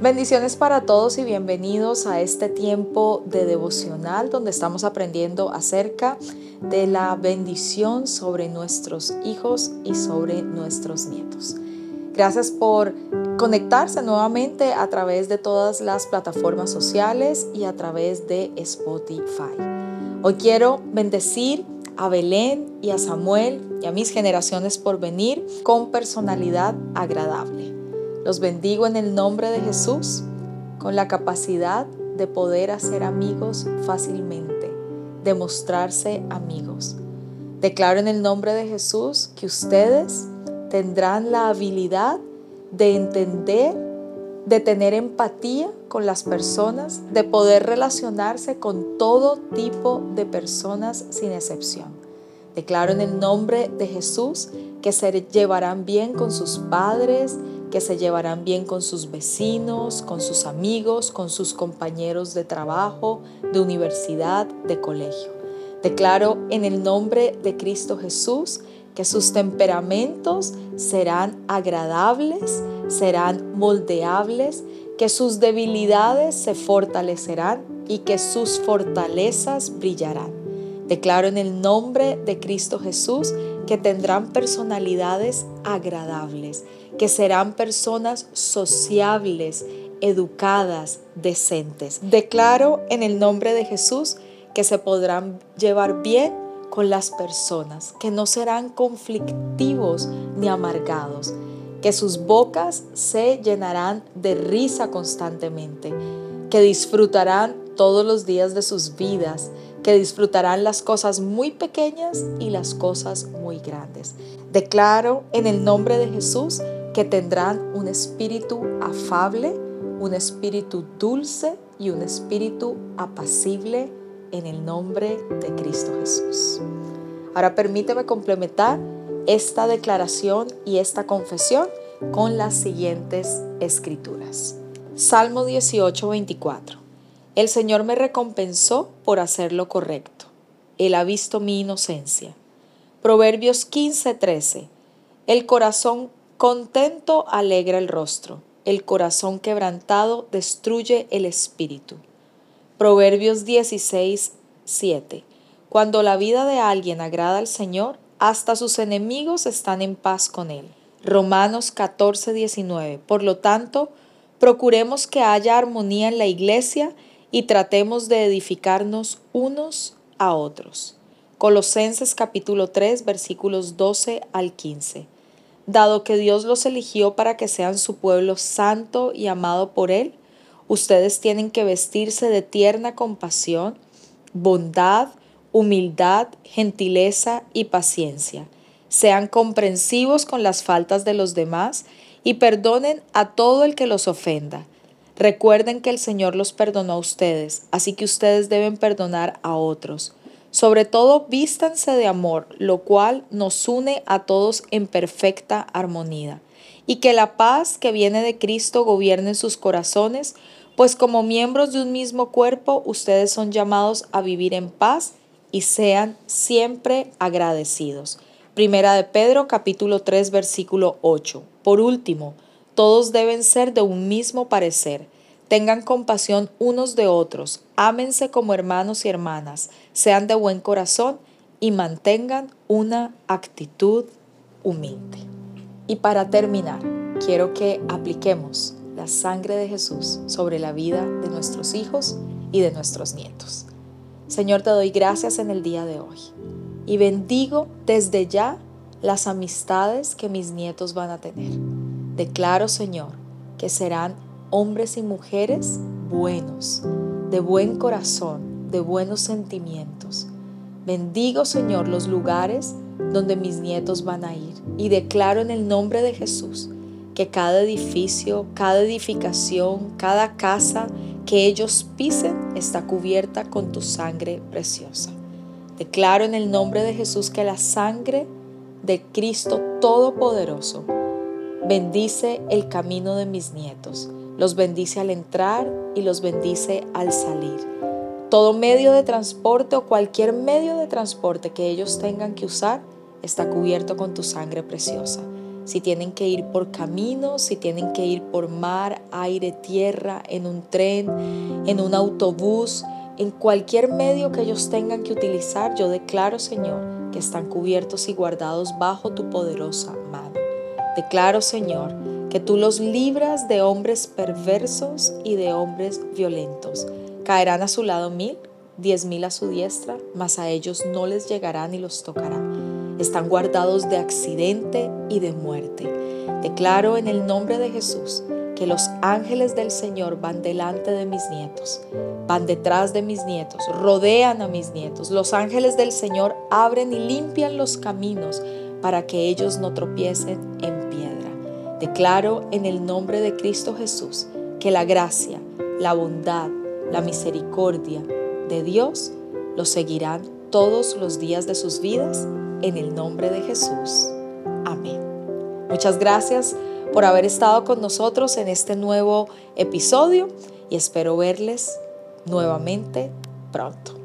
Bendiciones para todos y bienvenidos a este tiempo de devocional donde estamos aprendiendo acerca de la bendición sobre nuestros hijos y sobre nuestros nietos. Gracias por conectarse nuevamente a través de todas las plataformas sociales y a través de Spotify. Hoy quiero bendecir a Belén y a Samuel y a mis generaciones por venir con personalidad agradable. Los bendigo en el nombre de Jesús con la capacidad de poder hacer amigos fácilmente, de mostrarse amigos. Declaro en el nombre de Jesús que ustedes tendrán la habilidad de entender, de tener empatía con las personas, de poder relacionarse con todo tipo de personas sin excepción. Declaro en el nombre de Jesús que se llevarán bien con sus padres, que se llevarán bien con sus vecinos, con sus amigos, con sus compañeros de trabajo, de universidad, de colegio. Declaro en el nombre de Cristo Jesús que sus temperamentos serán agradables, serán moldeables, que sus debilidades se fortalecerán y que sus fortalezas brillarán. Declaro en el nombre de Cristo Jesús que tendrán personalidades agradables, que serán personas sociables, educadas, decentes. Declaro en el nombre de Jesús que se podrán llevar bien con las personas, que no serán conflictivos ni amargados, que sus bocas se llenarán de risa constantemente, que disfrutarán todos los días de sus vidas, que disfrutarán las cosas muy pequeñas y las cosas muy grandes. Declaro en el nombre de Jesús que tendrán un espíritu afable, un espíritu dulce y un espíritu apacible en el nombre de Cristo Jesús. Ahora permíteme complementar esta declaración y esta confesión con las siguientes escrituras. Salmo 18, 24. El Señor me recompensó por hacer lo correcto. Él ha visto mi inocencia. Proverbios 15:13. El corazón contento alegra el rostro. El corazón quebrantado destruye el espíritu. Proverbios 16:7. Cuando la vida de alguien agrada al Señor, hasta sus enemigos están en paz con él. Romanos 14:19. Por lo tanto, procuremos que haya armonía en la iglesia y tratemos de edificarnos unos a otros. Colosenses capítulo 3 versículos 12 al 15. Dado que Dios los eligió para que sean su pueblo santo y amado por Él, ustedes tienen que vestirse de tierna compasión, bondad, humildad, gentileza y paciencia. Sean comprensivos con las faltas de los demás y perdonen a todo el que los ofenda. Recuerden que el Señor los perdonó a ustedes, así que ustedes deben perdonar a otros. Sobre todo, vístanse de amor, lo cual nos une a todos en perfecta armonía. Y que la paz que viene de Cristo gobierne sus corazones, pues como miembros de un mismo cuerpo, ustedes son llamados a vivir en paz y sean siempre agradecidos. Primera de Pedro capítulo 3 versículo 8. Por último, todos deben ser de un mismo parecer. Tengan compasión unos de otros, ámense como hermanos y hermanas, sean de buen corazón y mantengan una actitud humilde. Y para terminar, quiero que apliquemos la sangre de Jesús sobre la vida de nuestros hijos y de nuestros nietos. Señor, te doy gracias en el día de hoy y bendigo desde ya las amistades que mis nietos van a tener. Declaro, Señor, que serán hombres y mujeres buenos, de buen corazón, de buenos sentimientos. Bendigo, Señor, los lugares donde mis nietos van a ir y declaro en el nombre de Jesús que cada edificio, cada edificación, cada casa que ellos pisen está cubierta con tu sangre preciosa. Declaro en el nombre de Jesús que la sangre de Cristo Todopoderoso Bendice el camino de mis nietos, los bendice al entrar y los bendice al salir. Todo medio de transporte o cualquier medio de transporte que ellos tengan que usar está cubierto con tu sangre preciosa. si tienen que ir por caminos, si tienen que ir por mar, aire, tierra, en un tren, en un autobús, en cualquier medio que ellos tengan que utilizar, yo declaro, Señor, que están cubiertos y guardados bajo tu poderosa mano. Declaro, Señor, que tú los libras de hombres perversos y de hombres violentos. Caerán a su lado mil, diez mil a su diestra, mas a ellos no les llegará ni los tocará. Están guardados de accidente y de muerte. Declaro en el nombre de Jesús que los ángeles del Señor van delante de mis nietos, van detrás de mis nietos, rodean a mis nietos. Los ángeles del Señor abren y limpian los caminos para que ellos no tropiecen en. Declaro en el nombre de Cristo Jesús que la gracia, la bondad, la misericordia de Dios los seguirán todos los días de sus vidas en el nombre de Jesús. Amén. Muchas gracias por haber estado con nosotros en este nuevo episodio y espero verles nuevamente pronto.